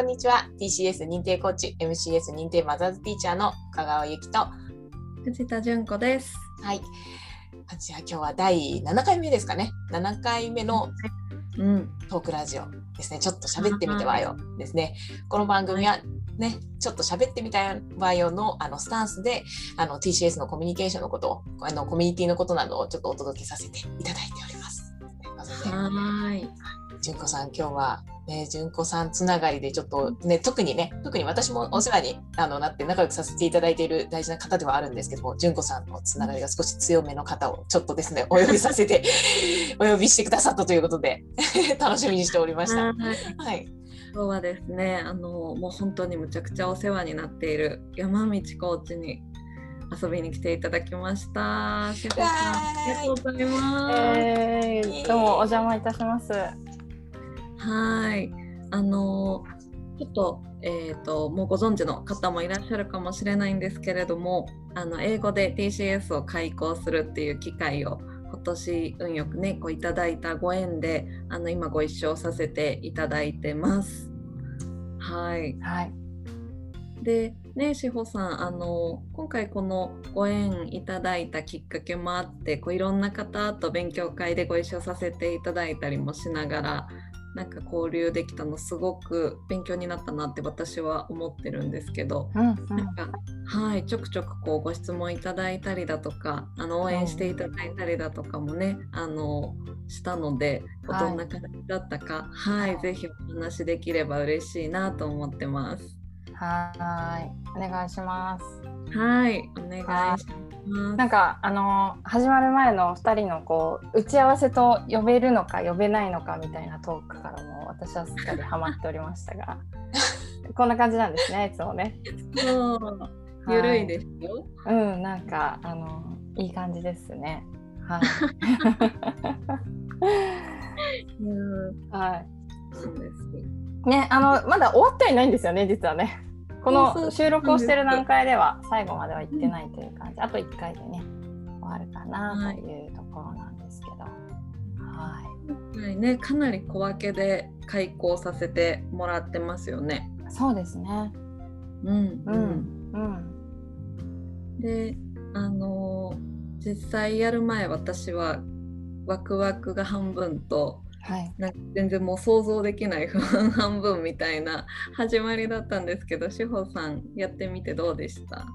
こんにちは。TCS 認定コーチ MCS 認定マザーズティーチャーの香川由紀と。藤田純子です。はい。じゃあ今日は第7回目ですかね。7回目のトークラジオですね、ちょっと喋ってみてわよですね。この番組はね、ちょっと喋ってみたいわよのあのスタンスであの TCS のコミュニケーションのことあのコミュニティのことなどをちょっとお届けさせていただいております。はい。純子さん今日はね純子さんつながりでちょっとね特にね特に私もお世話にあのなって仲良くさせていただいている大事な方ではあるんですけども純子さんのつながりが少し強めの方をちょっとですねお呼びさせて お呼びしてくださったということで楽しみにしておりました。はい。今日はですねあのもう本当にむちゃくちゃお世話になっている山道コーチに遊びに来ていただきました。ありがとうございます。えー、どうもお邪魔いたします。はい。あのちょっと,、えーと、もうご存知の方もいらっしゃるかもしれないんですけれどもあの英語で TCS を開講するっていう機会を今年運よくねこういただいたご縁であの今ご一緒させていただいてます。はい、はい、でね志保さんあの今回このご縁いただいたきっかけもあってこういろんな方と勉強会でご一緒させていただいたりもしながらなんか交流できたのすごく勉強になったなって私は思ってるんですけど、うんうん、なんかはいちょくちょくこうご質問いただいたりだとかあの応援していただいたりだとかもね、あのしたので、どんな感じだったかはい是非お話できれば嬉しいなと思ってます。はいお願いします。はいお願いします。なんかあの始まる前の2人のこう打ち合わせと呼べるのか呼べないのかみたいなトークからも私はすっかりハマっておりましたが こんな感じなんですねいつもね。そうゆるいですよ。うん、なんかあのいい感じですね。はい。うん、はい。そうです。ね、あのまだ終わってはいないんですよね、実はね。この収録をしてる段階では最後までは行ってないという感じ、あと1回でね、終わるかなというところなんですけど。はい。はいね、かなり小分けで開講させてもらってますよね。そうですね。うん、うん、うん。であの実際やる前私はワクワクが半分と、はい、なんか全然もう想像できない不安半分みたいな始まりだったんですけど志保さんやってみてどうでした？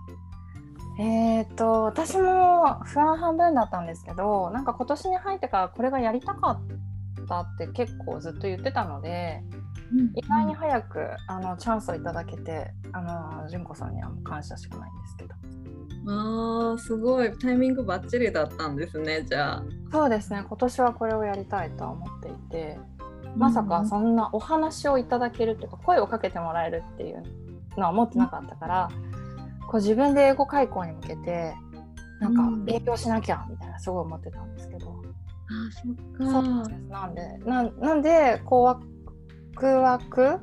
えーと、私も不安半分だったんですけどなんか今年に入ってからこれがやりたかったって結構ずっと言ってたので、うん、意外に早くあのチャンスをいただけてあの純子さんには感謝しかないんですけど。あーすごい。タイミングばっちりだったんですねじゃあ。そうですね。今年はこれをやりたいとは思っていて。まさかそんなお話をいただけるっていうか声をかけてもらえるっていうのは思ってなかったから、こう自分で英語開講に向けてなんか勉強しなきゃみたいなすごい思ってたんですけど、あそっか。なんでななんでこうワクワク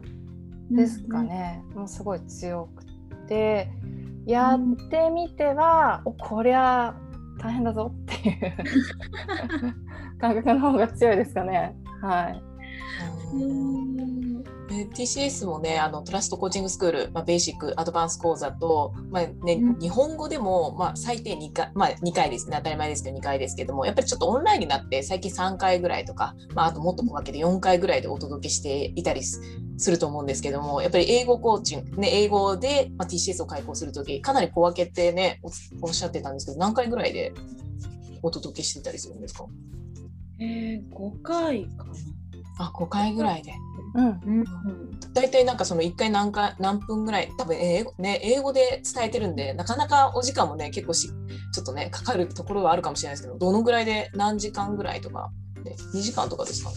ですかね、うん、もうすごい強くてやってみては、うん、おこりゃ大変だぞっていう 感覚の方が強いですかね。はい。ね、TCS もねあのトラストコーチングスクール、まあ、ベーシックアドバンス講座と、まあね、うん、日本語でも、まあ、最低2回、まあ、2回ですね。当たり前ですけど2回ですけどもやっぱりちょっとオンラインになって最近3回ぐらいとか、まあ、あともっと小分けで4回ぐらいでお届けしていたりすると思うんですけどもやっぱり英語コーチング、ね、英語で、まあ、TCS を開講する時かなり小分けってねおっしゃってたんですけど何回ぐらいでお届けしてたりするんですか？えー、5回かなあ5回ぐらいで。うん、大体なんかその1回何回何分ぐらい多分英語,、ね、英語で伝えてるんでなかなかお時間もね結構しちょっとねかかるところはあるかもしれないですけどどのぐらいで何時間ぐらいとかで2時間とかですかね。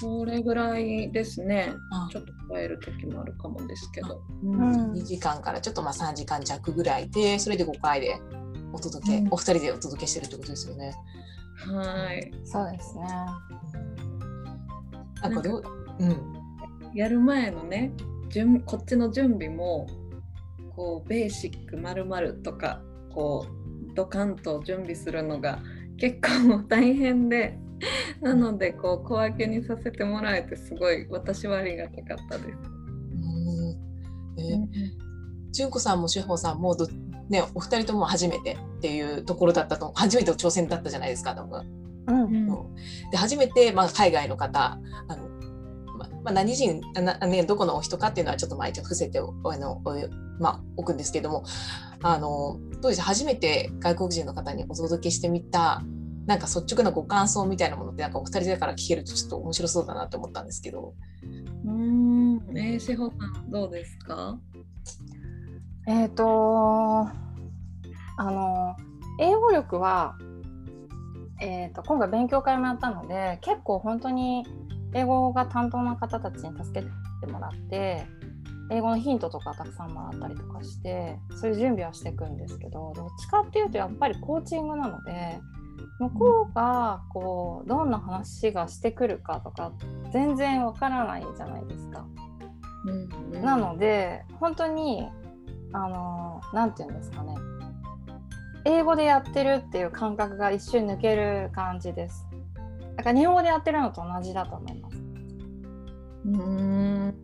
それぐらいですね。ちょっと超える時もあるかもですけど、うん、2時間からちょっとまあ3時間弱ぐらいでそれで5回でお届け、うん、お二人でお届けしてるってことですよね。はい。そうですねなんかどう、うん、やる前のね準こっちの準備もこうベーシックまるとかこうドカンと準備するのが結構大変で なのでこう小分けにさせてもらえてすごい私はありがたかったです。えー、純子さんも志保さんもど、ね、お二人とも初めてっていうところだったと初めての挑戦だったじゃないですか多分。うん、で初めて、まあ、海外の方あの、ままあ、何人な、ね、どこのお人かっていうのはちょっと毎日伏せてあのまあ、置くんですけどもあの当時初めて外国人の方にお届けしてみたなんか率直なご感想みたいなものってなんかお二人だから聞けるとちょっと面白そうだなと思ったんですけど。うん。えー、志保さんどうですか？えっ、ー、とあの英語力は、えーと、今回勉強会もやったので結構本当に英語が担当の方たちに助けてもらって英語のヒントとかたくさんもらったりとかしてそういう準備はしていくんですけどどっちかっていうとやっぱりコーチングなので向こうがこうどんな話がしてくるかとか全然わからないじゃないですか。うんうん、なので本当にあの何て言うんですかね英語でやってるっていう感覚が一瞬抜ける感じです。だから日本語でやってるのと同じだと思います。うん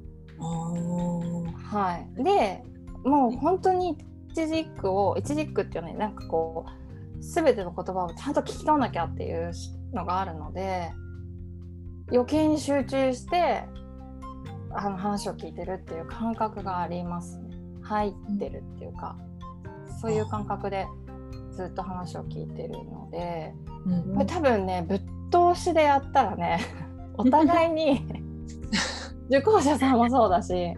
はい、でもう本当に一軸を一軸っていうのはなんかこう全ての言葉をちゃんと聞き取らなきゃっていうのがあるので余計に集中してあの話を聞いてるっていう感覚がありますね。入ってるっていうかそういう感覚でずっと話を聞いてるので、うん、これ多分ねぶっ通しでやったらね お互いに 受講者さんもそうだし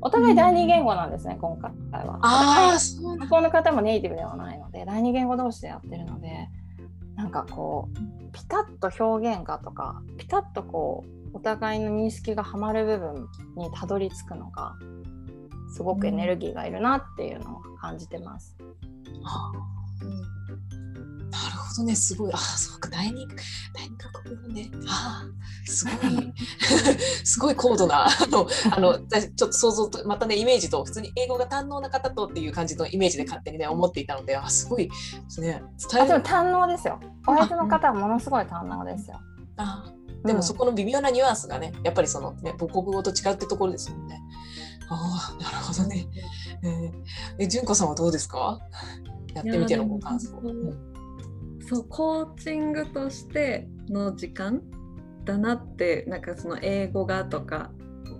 お互い第二言語なんですね、うん、今回は。あ向こうの方もネイティブではないので第二言語同士でやってるのでなんかこうピタッと表現がとかピタッとこうお互いの認識がはまる部分にたどり着くのがすごくエネルギーがいるなっていうのを感じてます。うん、なるほどねすごい。あそうか第二第国語ね。あすごい。すごい高度なあのあのちょっと想像とまたねイメージと普通に英語が堪能な方とっていう感じのイメージで勝手にね思っていたのであすごいですね。伝えでも堪能ですよ。お相手の方はものすごい堪能ですよ。あでもそこの微妙なニュアンスがねやっぱりそのね母国語と違うってところですもんね。ああ、なるほどね。えー、え、純子さんはどうですか？やってみてのご感想。そう、コーチングとしての時間だなって、なんかその英語がとか。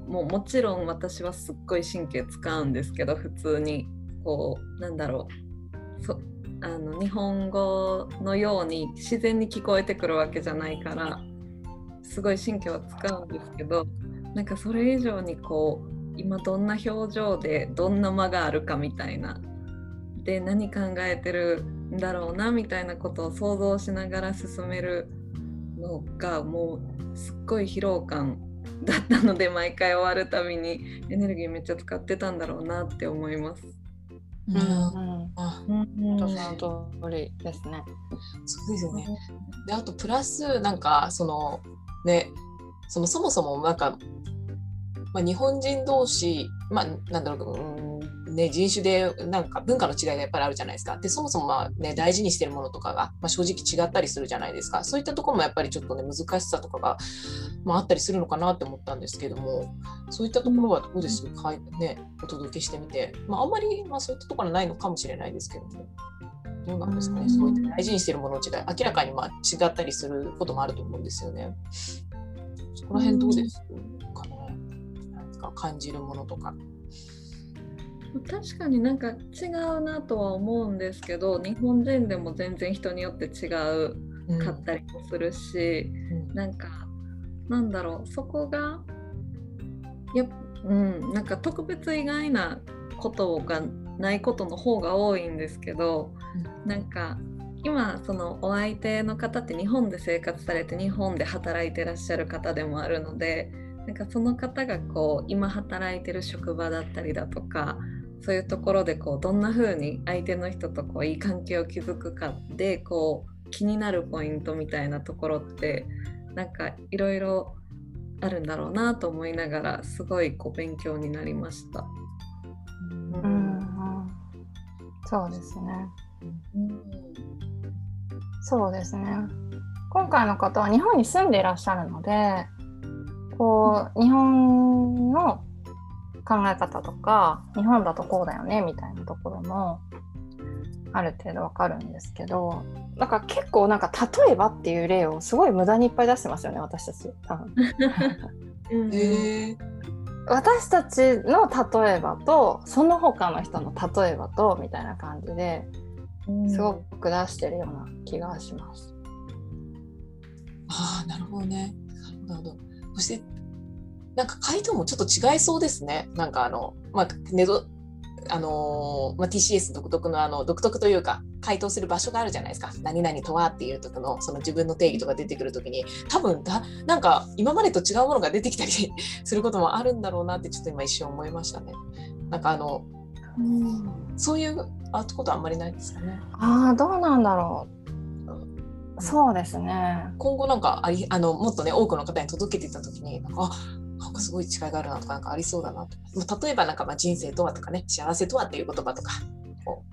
もうもちろん私はすっごい神経使うんですけど普通にこうなんだろうそあの日本語のように自然に聞こえてくるわけじゃないからすごい神経は使うんですけどなんかそれ以上にこう今どんな表情でどんな間があるかみたいなで何考えてるんだろうなみたいなことを想像しながら進めるのがもうすっごい疲労感だったので毎回終わるたびにエネルギーめっちゃ使ってたんだろうなって思います。うん、うん、あ、うん、その通りですね。そうですよね。で、あとプラスなんかそのね、そのそもそもなんかまあ、日本人同士、まあ、なんだろう、うんね、人種でなんか文化の違いがやっぱりあるじゃないですか。でそもそもまあ、ね、大事にしてるものとかが、まあ、正直違ったりするじゃないですか。そういったところもやっぱりちょっとね難しさとかが、まあ、あったりするのかなって思ったんですけどもそういったところはどうです？か、ね、お届けしてみて、まあ、あんまり、まあ、そういったところはないのかもしれないですけども。どうなんですかね、そういった大事にしてるものの違い、明らかにまあ違ったりすることもあると思うんですよね。そこら辺どうですかね？か感じるものとか。確かになんか違うなとは思うんですけど日本人でも全然人によって違うかったりもするし、うん、なんかなんだろうそこがやうんなんか特別意外なことがないことの方が多いんですけど、うん、なんか今そのお相手の方って日本で生活されて日本で働いてらっしゃる方でもあるのでなんかその方がこう今働いてる職場だったりだとかそういうところでこうどんな風に相手の人とこういい関係を築くかでこう気になるポイントみたいなところってなんかいろいろあるんだろうなと思いながらすごいこう勉強になりました。うん、うん、そうですね、うん。そうですね。今回の方は日本に住んでいらっしゃるのでこう日本の考え方とか日本だとこうだよねみたいなところもある程度わかるんですけどなんか結構なんか例えばっていう例をすごい無駄にいっぱい出してますよね私たち私たちの例えばとその他の人の例えばとみたいな感じですごく出してるような気がします。ああなるほどね。なるほど。そしてなんか回答もちょっと違いそうですね。なんかあのまあネドあのーまあ、TCS 独特のあの独特というか回答する場所があるじゃないですか何々とはっていう時のその自分の定義とか出てくる時に多分だなんか今までと違うものが出てきたり することもあるんだろうなってちょっと今一瞬思いましたね。なんかあのそういうあことあんまりないですかね。ああどうなんだろう。そうですね。今後なんかありあのもっとね多くの方に届けていった時になんかあなんかすごい違いがあるなとかなんかありそうだなと。まあ例えばなんかまあ人生とはとかね幸せとはっていう言葉とか。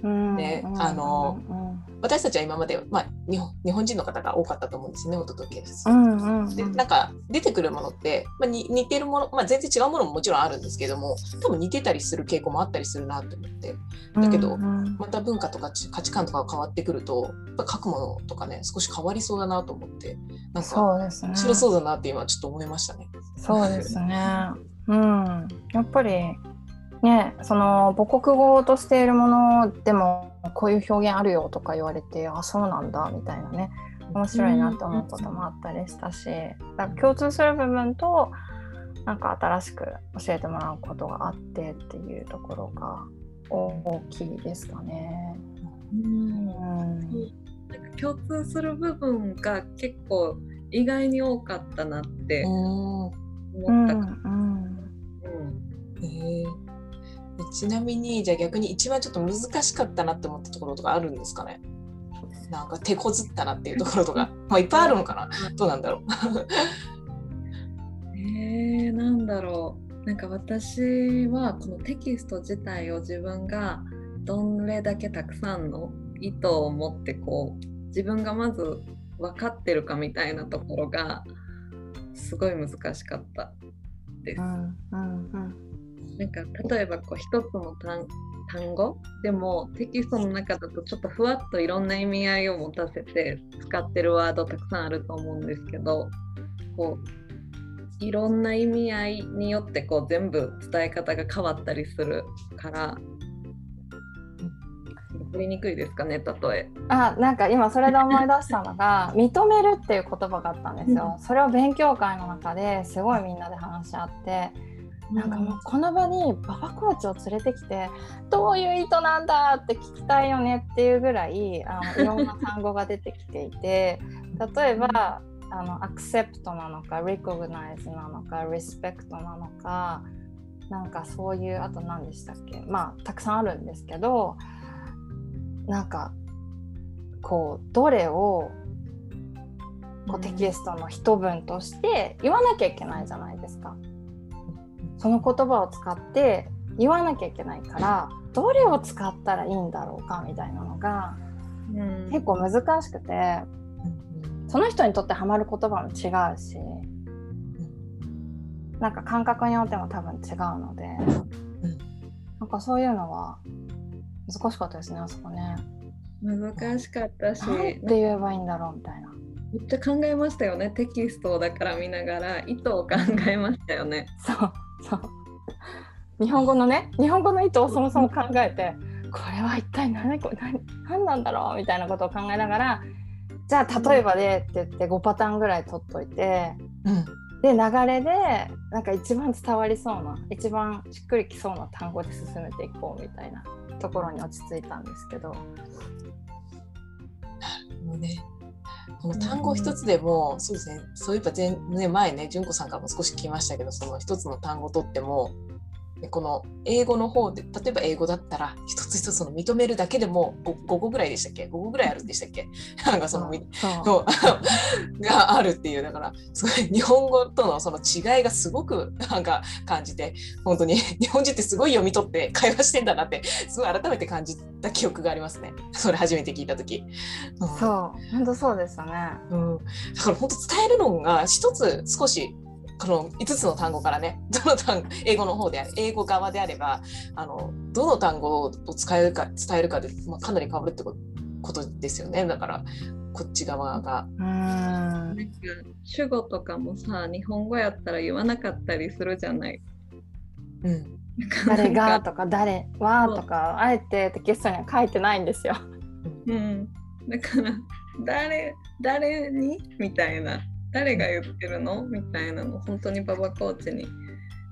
う。ん。ねうん。あのうん。私たちは今まで、まあ、日本日本人の方が多かったと思うんですねお届けです。うんうんうん。でなんか出てくるものって、まあ、に似てるもの、まあ、全然違うものももちろんあるんですけども多分似てたりする傾向もあったりするなと思って。だけどうんうん。また文化とかち価値観とかが変わってくるとやっぱ書くものとかね少し変わりそうだなと思って。なんか。面白そうだなって今ちょっと思いましたね。そうですね。うん。やっぱりね、その母国語としているものでもこういう表現あるよとか言われて、あ、そうなんだみたいなね、面白いなと思うこともあったりしたし、だから共通する部分となんか新しく教えてもらうことがあってっていうところが大きいですかね。うんうん。なんか共通する部分が結構意外に多かったなってうん思うんったか。うんへえでちなみにじゃあ逆に一番ちょっと難しかったなって思ったところとかあるんですかね？なんか手こずったなっていうところとか。まあいっぱいあるのかな。どうなんだろう。えー、なんだろう。なんか私はこのテキスト自体を自分がどれだけたくさんの意図を持ってこう自分がまず分かってるかみたいなところがすごい難しかった。です。うんうんなんか例えばこう一つの単単語？でもテキストの中だとちょっとふわっといろんな意味合いを持たせて使ってるワードたくさんあると思うんですけどこういろんな意味合いによってこう全部伝え方が変わったりするから分かりにくいですかね例え。あなんか今それで思い出したのが 認めるっていう言葉があったんですよ。それを勉強会の中ですごいみんなで話し合ってなんかもうこの場に馬場コーチを連れてきてどういう意図なんだって聞きたいよねっていうぐらいあの いろんな単語が出てきていて例えばあのアクセプトなのかリコグナイズなのかリスペクトなのかなんかそういうあと何でしたっけ？まあたくさんあるんですけどなんかこうどれをこうテキストの一文として言わなきゃいけないじゃないですか。その言葉を使って言わなきゃいけないからどれを使ったらいいんだろうかみたいなのがうん結構難しくてその人にとってハマる言葉も違うしなんか感覚によっても多分違うのでなんかそういうのは難しかったですねあそこね。難しかったしなんて言えばいいんだろうみたいな。めっちゃ考えましたよねテキストをだから見ながら意図を考えましたよね。そうそう日本語のね日本語の意図をそもそも考えてこれは一体何こ何何なんだろうみたいなことを考えながらじゃあ例えばでって言って5パターンぐらい取っといてうんで流れでなんか一番伝わりそうな一番しっくりきそうな単語で進めていこうみたいなところに落ち着いたんですけど。もうねこの単語一つでも、そうですねそういえば前,、ね、前ね純子さんからも少し聞きましたけどその一つの単語とってもでこの英語の方で例えば英語だったら一つ一つの認めるだけでも 5, 5個ぐらいでしたっけ？5個ぐらいあるんでしたっけ？なんかそのみそう。の があるっていうだからすごい日本語とのその違いがすごくなんか感じて本当に日本人ってすごい読み取って会話してんだなってすごい改めて感じた記憶がありますね。それ初めて聞いた時。うん。そう。本当そうですよね。うん、だから本当伝えるのが一つ少しこの5つの単語からね どの単語英語の方であれ英語側であればあのどの単語を使えるか伝えるかで、まあ、かなり変わるってことですよね。だからこっち側が。うん。なんか主語とかもさ日本語やったら言わなかったりするじゃない。うん、誰がとか誰はとかあえてテキストには書いてないんですよ。うん、だから誰誰に？みたいな誰が言ってるの？みたいなの本当に馬場コーチに。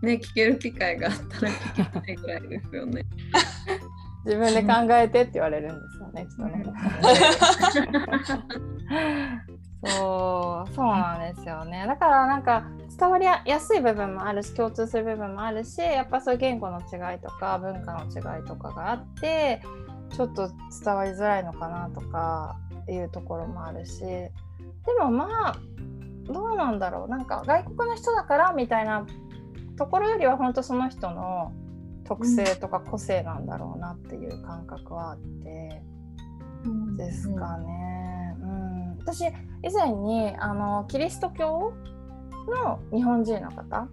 ね聞ける機会があったら聞きたいぐらいですよね。自分で考えてって言われるんですよね、ちょっとね。そうそうなんですよね。だからなんか伝わりやすい部分もあるし共通する部分もあるしやっぱそういう言語の違いとか文化の違いとかがあってちょっと伝わりづらいのかなとかいうところもあるし。でもまあどうなんだろう。なんか外国の人だからみたいなところよりは本当その人の特性とか個性なんだろうなっていう感覚はあって、うん、ですかね。うん、私以前にあのキリスト教の日本人の方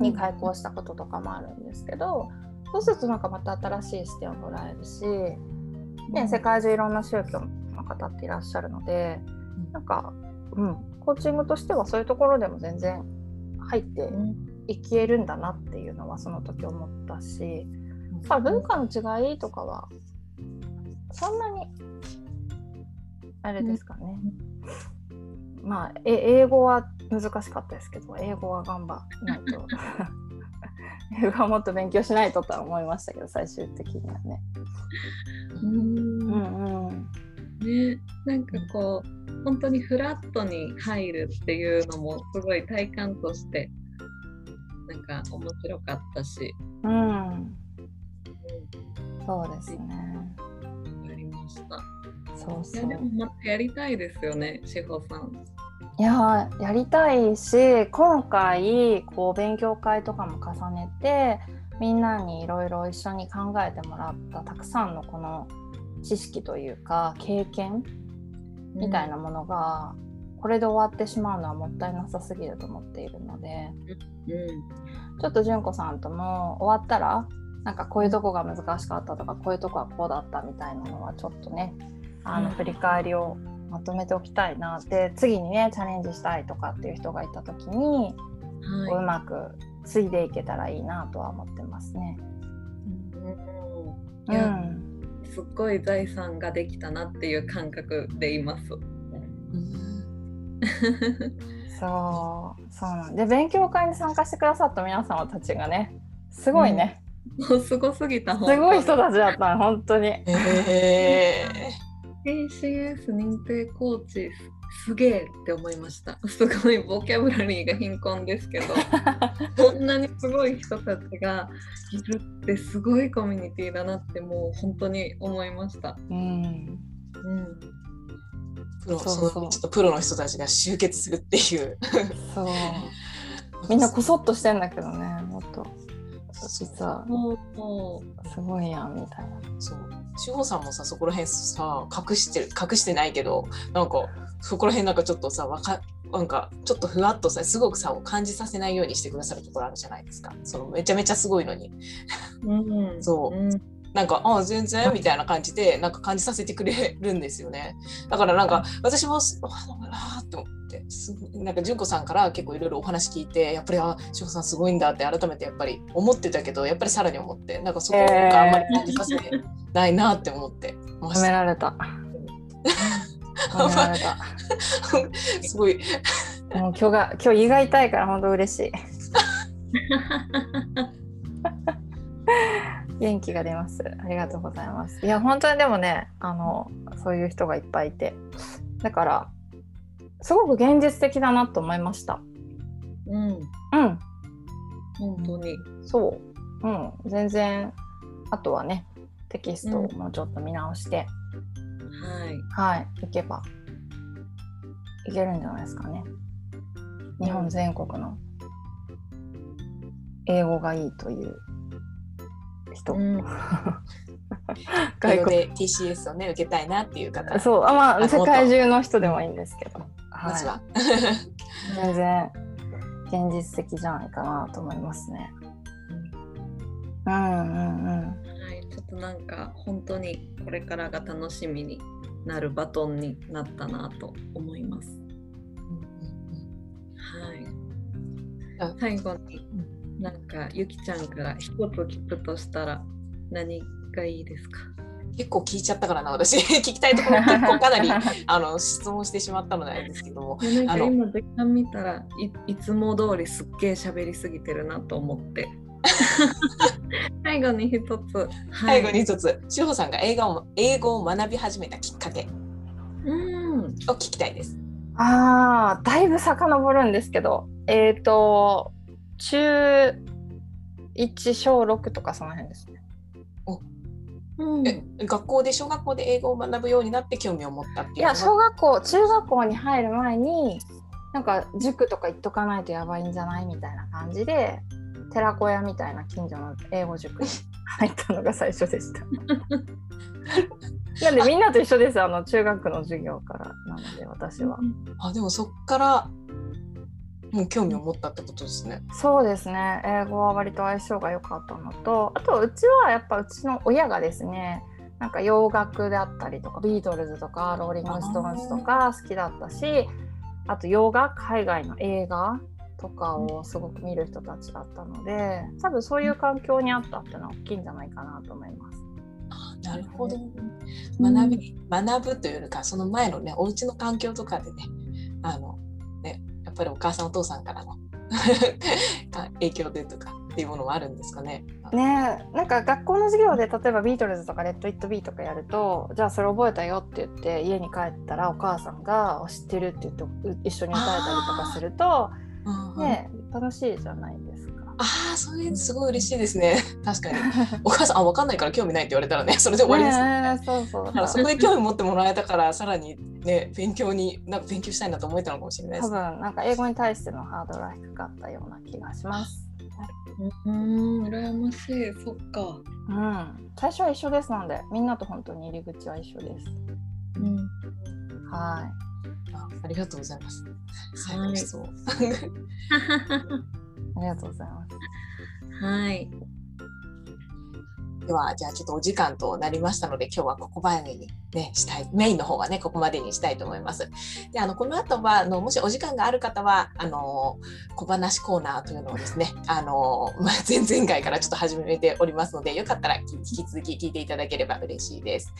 に開講したこととかもあるんですけど、そうするとなんかまた新しい視点をもらえるし、ね、世界中いろんな宗教の方っていらっしゃるのでなんか、うん、コーチングとしてはそういうところでも全然入っていけるんだなっていうのはその時思ったし、うん、文化の違いとかはそんなにあれですかね。うん、まあ英語は難しかったですけど英語は頑張らないと。英語はもっと勉強しないととは思いましたけど最終的にはね。うん。うんうんね、なんかこう本当にフラットに入るっていうのもすごい体感としてなんか面白かったし。うん、うん、そうですね。ありました。そうそう。でもまたやりたいですよね、志保さん。いややりたいし今回こう勉強会とかも重ねてみんなにいろいろ一緒に考えてもらったたくさんのこの知識というか経験みたいなものが、これで終わってしまうのはもったいなさすぎると思っているので、うん、ちょっと純子さんとも終わったらなんかこういうとこが難しかったとかこういうとこはこうだったみたいなのはちょっとねあの振り返りをまとめておきたいなって次にねチャレンジしたいとかっていう人がいた時に、はい、うまく継いでいけたらいいなとは思ってますね。うん、うんすっごい財産ができたなっていう感覚でいます。そうそうなんで勉強会に参加してくださった皆様たちがねすごいね、うん、すごすぎたすごい人たちだった本当に。えー、ACS 認定コーチすげえって思いました。すごいボキャブラリーが貧困ですけど。こんなにすごい人たちがいるってすごいコミュニティだなってもう本当に思いました。うん、うん。プロそうそう。ちょっとプロの人たちが集結するっていう。そう。みんなこそっとしてんだけどねもっと。実は。すごいやんみたいな。そう志保さんもさそこら辺さ隠してる隠してないけどなんかそこら辺なんかちょっとさわかなんかちょっとふわっとさすごくさを感じさせないようにしてくださるところあるじゃないですか。そのめちゃめちゃすごいのに、うん、そう、うん、なんかあ全然？みたいな感じでなんか感じさせてくれるんですよね。だからなんか私もああって思ってなんか純子さんから結構いろいろお話聞いてやっぱりあ志保さんすごいんだって改めてやっぱり思ってたけどやっぱりさらに思ってなんかそこがあんまり感じさせないなって思って褒められた。すごい。もう今日が今日胃が痛いから本当嬉しい。元気が出ます。ありがとうございます。いや本当にでもねあのそういう人がいっぱいいてだからすごく現実的だなと思いました。うん。うん。本当に。そう。うん。全然あとはねテキストをもうちょっと見直して。はい、はい、行けばいけるんじゃないですかね。日本全国の英語がいいという人。うん、外国で TCS をね受けたいなっていう方。そうあまあ世界中の人でもいいんですけど。まずは。全然現実的じゃないかなと思いますね。うんうんうん。はい、ちょっとなんか本当にこれからが楽しみになるバトンになったなと思います。はい。最後になんかゆきちゃんから一つ聞くとしたら何がいいですか？結構聞いちゃったからな私。聞きたいところ結構かなり あの質問してしまったのなんですけども。なんか今時間見たらいいつも通りすっげえ喋りすぎてるなと思って。最後に一つ、はい、最後に一つ。志保さんが英語を英語を学び始めたきっかけ。うん。を聞きたいです。ああだいぶ遡るんですけど。えっ、ー、と中1小6とかその辺です。ねうん、え学校で小学校で英語を学ぶようになって興味を持ったっていういや小学校中学校に入る前になんか塾とか行っとかないとやばいんじゃないみたいな感じで寺子屋みたいな近所の英語塾に入ったのが最初でした。なんでみんなと一緒ですあの中学の授業からなので私は。あでもそっからもう興味を持ったってことですね。そうですね。英語は割と相性が良かったのと、あとうちはやっぱうちの親がですね、なんか洋楽であったりとか、ビートルズとかローリング・ストーンズとか好きだったし、あと洋画、海外の映画とかをすごく見る人たちだったので、多分そういう環境にあったっていうのは大きいんじゃないかなと思います。あなるほど。学び、学ぶというか、その前のね、お家の環境とかでね、あのっぱりお母さんお父さんからの 影響でとかっていうものもあるんですかね。ねなんか学校の授業で例えばビートルズとかレッド・イット・ビーとかやるとじゃあそれ覚えたよって言って家に帰ったらお母さんが「知ってる」って言って一緒に歌えたりとかすると、ね、楽しいじゃないですか。ああ、それすごい嬉しいですね。確かに。お母さん、あ、わかんないから興味ないって言われたらね、それで終わりですね。ねそうそう。だからそこで興味持ってもらえたから、さらにね、勉強に、なんか勉強したいなと思えたのかもしれないです、ね。多分、なんか英語に対してのハードルは低かったような気がします。うん、羨ましい、そっか。うん、最初は一緒ですので、みんなと本当に入り口は一緒です。うん、はい。あ、ありがとうございます。最後にそう。ありがとうございます。はい。では、じゃあちょっとお時間となりましたので、今日はここまでにね、したい、メインの方はね、ここまでにしたいと思います。で、あの、この後は、あの、もしお時間がある方は、あの、小話コーナーというのをですね、あの、まあ、前々回からちょっと始めておりますので、よかったら引き続き聞いていただければ嬉しいです。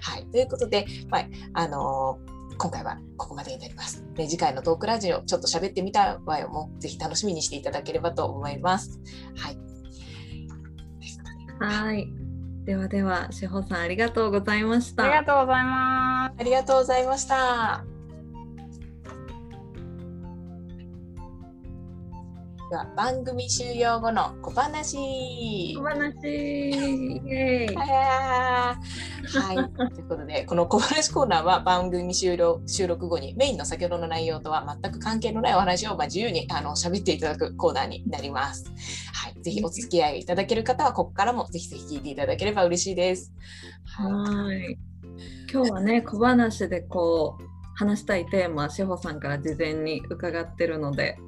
はい。ということで、まあ、あの、今回はここまでになります。で次回のトークラジオ、ちょっと喋ってみたわよも、ぜひ楽しみにしていただければと思います。はい。はい。ではでは、志保さんありがとうございました。ありがとうございます。ありがとうございました。では番組終了後の小話。小話。はい。ということで、この小話コーナーは番組終了収録後にメインの先ほどの内容とは全く関係のないお話をまあ自由にあの喋っていただくコーナーになります。はい。ぜひお付き合いいただける方は、ここからもぜひぜひ聞いていただければ嬉しいです。はい。今日はね、小話でこう、話したいテーマ、志保さんから事前に伺ってるので、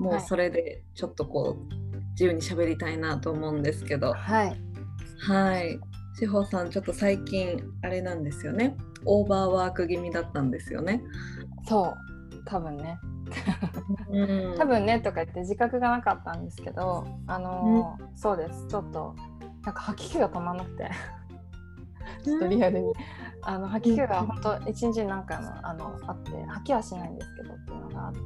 もうそれでちょっとこう自由に喋りたいなと思うんですけど。はい。はい。志保さんちょっと最近あれなんですよね。オーバーワーク気味だったんですよね。そう。多分ね。多分ねとか言って自覚がなかったんですけどあのーうん、そうです。ちょっとなんか吐き気が止まんなくて。ちょっとリアルに、あの吐き気が本当一日に何回もあのあって吐きはしないんですけどっていうのがあって、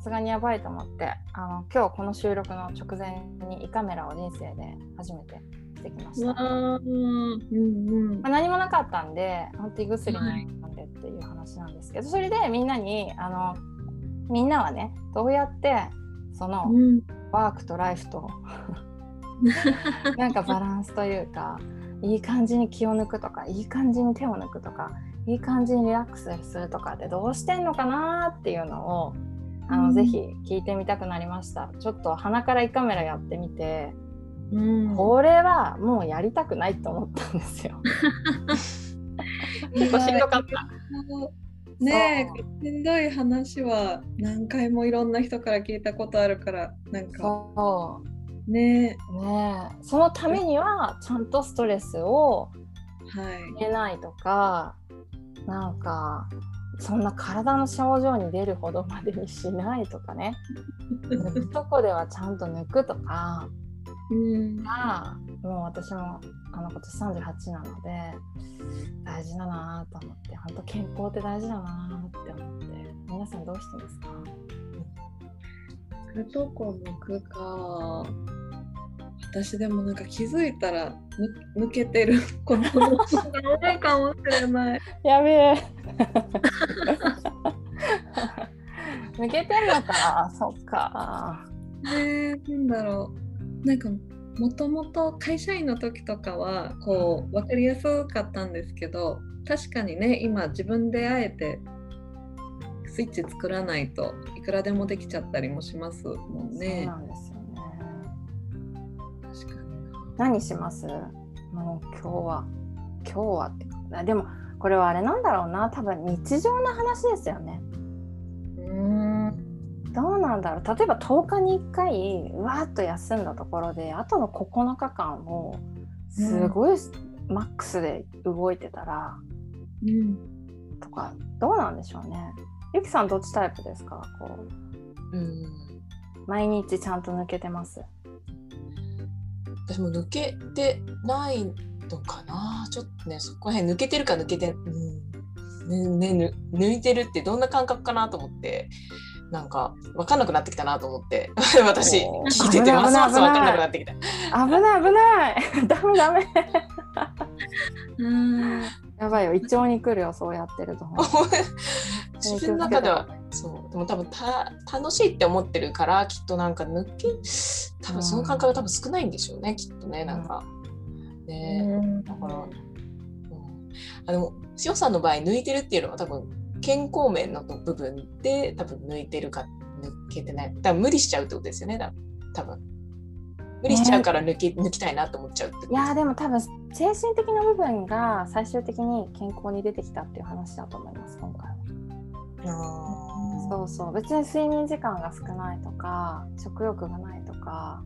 さすがにやばいと思ってあの今日この収録の直前に胃カメラを人生で初めてしてきました。うんうん。まあ、何もなかったんで本当に薬飲んでっていう話なんですけど、はい、それでみんなにあのみんなはねどうやってその、うん、ワークとライフと なんかバランスというかいい感じに気を抜くとかいい感じに手を抜くとかいい感じにリラックスするとかってどうしてんのかなっていうのをあの、うん、ぜひ聞いてみたくなりました。ちょっと鼻から胃カメラやってみて、うん、これはもうやりたくないと思ったんですよ。結構しんどかった。ねえしんどい話は何回もいろんな人から聞いたことあるからなんか。そう。ねねそのためにはちゃんとストレスをはい。入れないとかなんかそんな体の症状に出るほどまでにしないとかね。抜くとこではちゃんと抜くとか。うん。がもう私もあの今年38なので大事だなと思って。本当健康って大事だなって思って。皆さんどうしてますか？抜くとこ抜くか私でもなんか気づいたらぬ抜けてる ことの方が多いかもしれない。やべえ抜けてんのかそっかねえなんだろうなんかもともと会社員の時とかはこう分かりやすかったんですけど確かにね今自分であえてスイッチ作らないといくらでもできちゃったりもしますもんそうね。なんです何します？もう今日は。今日はってか。でもこれはあれなんだろうな。多分日常の話ですよね。うーん。どうなんだろう。例えば10日に1回うわーっと休んだところであとの9日間をすごいマックスで動いてたら、うん。とかどうなんでしょうね。ゆきさんどっちタイプですか？こう。うん。毎日ちゃんと抜けてます私も抜けてないのかな？ちょっとねそこら辺抜けてるか抜けてうん。ねねぬ抜いてるってどんな感覚かなと思って。なんか分かんなくなってきたなと思って。私聞いてて危ないますます危ない分かんなくなってきた。危ない危ない。ダ メダメ。うんやばいよ。胃腸に来るよそうやってると 自分の中ではそう。でも多分た楽しいって思ってるからきっとなんか抜け多分その感覚が多分少ないんでしょうねきっとねなんか。ね。だから、うん、あでも塩さんの場合抜いてるっていうのは多分健康面の部分で多分抜いてるか抜けてない。多分無理しちゃうってことですよねだ多分無理しちゃうから抜き,、抜きたいなと思っちゃういやーでも多分精神的な部分が最終的に健康に出てきたっていう話だと思います今回は。あそうそう。別に睡眠時間が少ないとか食欲がないとか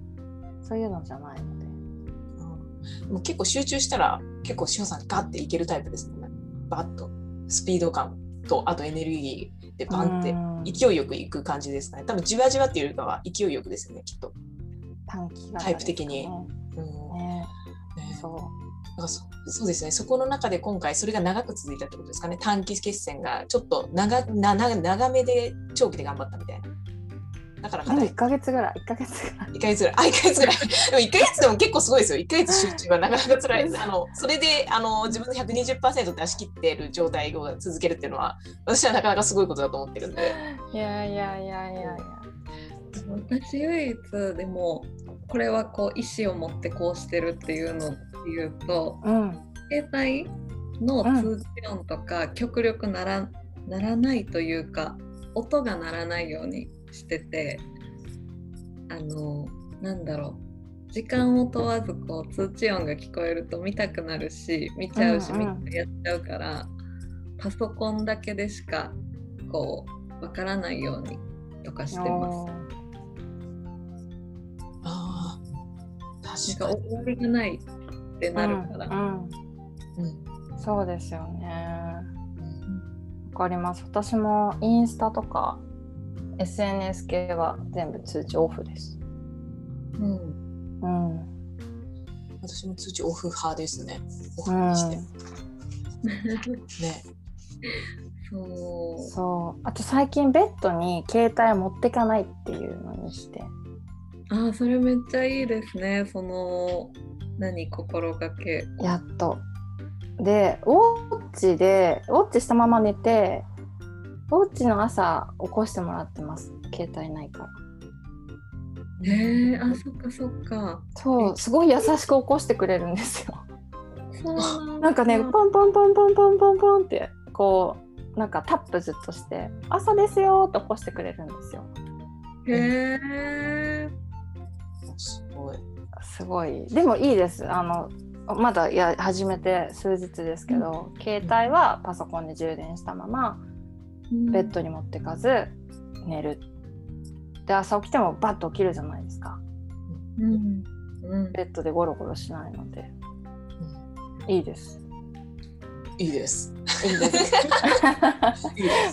そういうのじゃないので。ー。もう結構集中したら結構塩さんガッていけるタイプですもんね。バッと。スピード感とあとエネルギーでバンってうん。勢いよくいく感じですかね。多分じわじわっていうよりかは勢いよくですよねきっと、短期型タイプ的に。うん。ね。ね。ねそなんかそそうですね。そこの中で今回それが長く続いたってことですかね。短期決戦がちょっと長なな長めで長期で頑張ったみたいな。だからう。でも硬い1ヶ月ぐらい1ヶ月ぐらい。1ヶ月ぐらい。あ1ヶ月ぐらい。でも1ヶ月でも結構すごいですよ。1ヶ月集中はなかなか辛いです。あのそれであの自分の120%出し切ってる状態を続けるっていうのは私はなかなかすごいことだと思ってるんで。いやいやいやいやいや。私唯一でもこれはこう意思を持ってこうしてるっていうのっていうとうん。携帯の通知音とか極力ならならないというか音が鳴らないようにしててあのなんだろう時間を問わずこう通知音が聞こえると見たくなるし見ちゃうし、うんうん見やっちゃうからパソコンだけでしかこうわからないようにとかしてます。確かに、か終わりがないってなるから。うんうんうんそうですよね。わかります。私もインスタとか SNS 系は全部通知オフです。うんうん。私も通知オフ派ですねオフうんにして、ねそうそう。あと最近ベッドに携帯持ってかないっていうのにして。ああそれめっちゃいいですねその何心がけやっと。で、ウォッチで、ウォッチしたまま寝て、ウォッチの朝起こしてもらってます。携帯ないから。へえあそっかそっかそう、すごい優しく起こしてくれるんですよ。なんかね、ポンポンポンポンポンポンポンって、こう、なんかタップずっとして、朝ですよって起こしてくれるんですよ。へえすごい。すごい。でもいいです。あの、まだや始めて数日ですけど、携帯はパソコンで充電したままベッドに持ってかず寝る。で朝起きてもバッと起きるじゃないですか。うん。うん。ベッドでゴロゴロしないので。いいですいいです。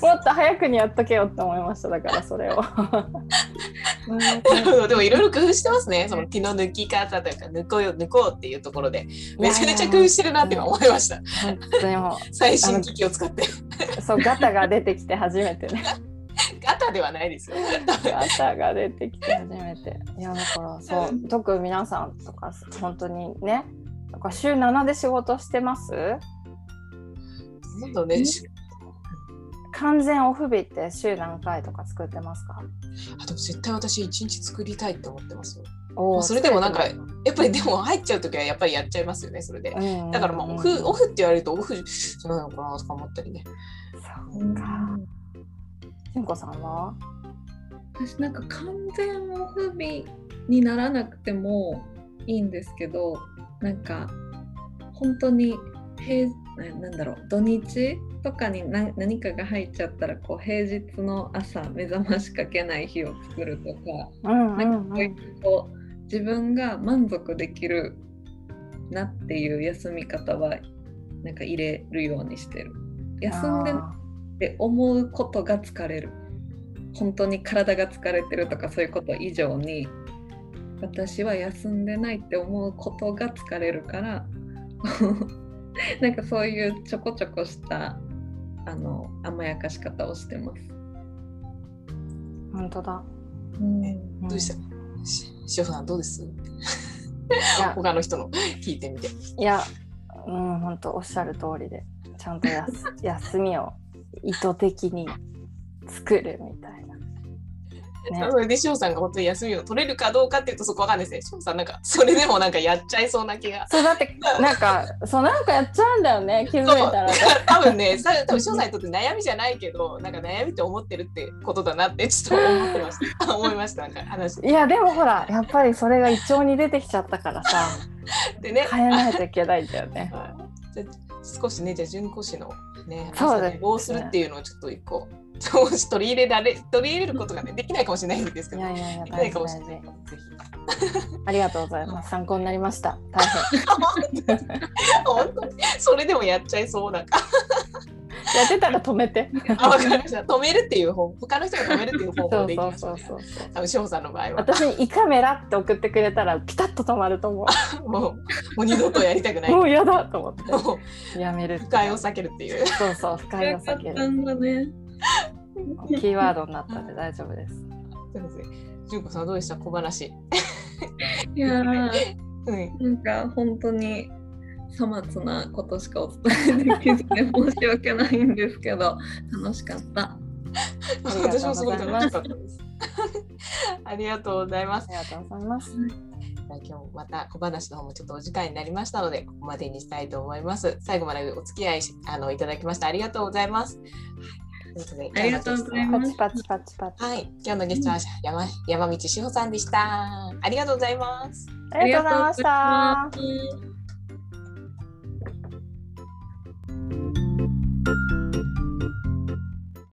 もっと早くにやっとけよって思いましただからそれを。でもいろいろ工夫してますね。その気の抜き方というか抜こうよ抜こうっていうところで。めちゃめちゃ工夫してるなって今思いました。最新機器を使って。うそうガタが出てきて初めて。ね ガタではないですよ。ガタが出てきて初めて。いやだからそう特に皆さんとか本当にねだから週7で仕事してます？なんだね。し完全オフ日って週何回とか作ってますか？あでも絶対私一日作りたいって思ってますよ。おーそれでもなんかやっぱりでも入っちゃうときはやっぱりやっちゃいますよねそれで。うんだからまあオフオフって言われるとオフじゃないのかなとか思ったりね。そうか純子さんは？私なんか完全オフ日にならなくてもいいんですけどなんか本当に平ななんだろう土日とかに何何かが入っちゃったらこう平日の朝目覚ましかけない日を作るとかうんなんかそういうこう自分が満足できるなっていう休み方はなんか入れるようにしてる。休んであって思うことが疲れる。本当に体が疲れてるとかそういうこと以上に私は休んでないって思うことが疲れるから なんかそういうちょこちょこしたあの甘やかし方をしてます。ー本当だ。うん。どうした？し塩さんどうです？他の人の聞いてみて。いやうん本当おっしゃる通りでちゃんとやす 休みを意図的に作るみたいなねで塩さんが本当に休みを取れるかどうかっていうとそこわかんないですね。塩さんなんかそれでもなんかやっちゃいそうな気が。そうだってなんかそうなんかやっちゃうんだよね気づいたら多分ね、さ多分翔さんにとって悩みじゃないけど、なんか悩みって思ってるってことだなってちょっと思ってました。思いましたなんか話いやでもほらやっぱりそれが胃腸に出てきちゃったからさでね。変えないといけないんだよね はいじゃ少しねじゃあ純子師のねそうですね。どうするっていうのをちょっと一個 取り入れられ取り入れることがねできないかもしれないんですけど。いやいやいやできないかもしれない。事ぜひ。ありがとうございます。参考になりました。大変。本当に。それでもやっちゃいそうな。んか。やってたら止めてあわかりました。止めるっていう方他の人が止めるっていう方法そうでいきましょうね。そうそうそう多分翔さんの場合は私に胃カメラって送ってくれたらピタッと止まると思もうもう二度とやりたくない。うももう嫌だと思ってうやめる不快を避けるっていう。そうそう不快を避けるんだね。キーワードになったんで大丈夫ですそうですね。純子さんどうでした？小話。いやー うん。なんか本当にさまつなことしかお伝えできずで申し訳ないんですけど楽しかった。ありがとうございます私もすごい楽しかったです。ありがとうございます。ありがとうございますじゃあ今日また小話の方もちょっとお時間になりましたのでここまでにしたいと思います。最後までお付き合いしあのいただきましてありがとうございます。ありがとうございパますチパチパチパチはい、今日のゲストは山山道志保さんでした。ありがとうございます。ありがとうございました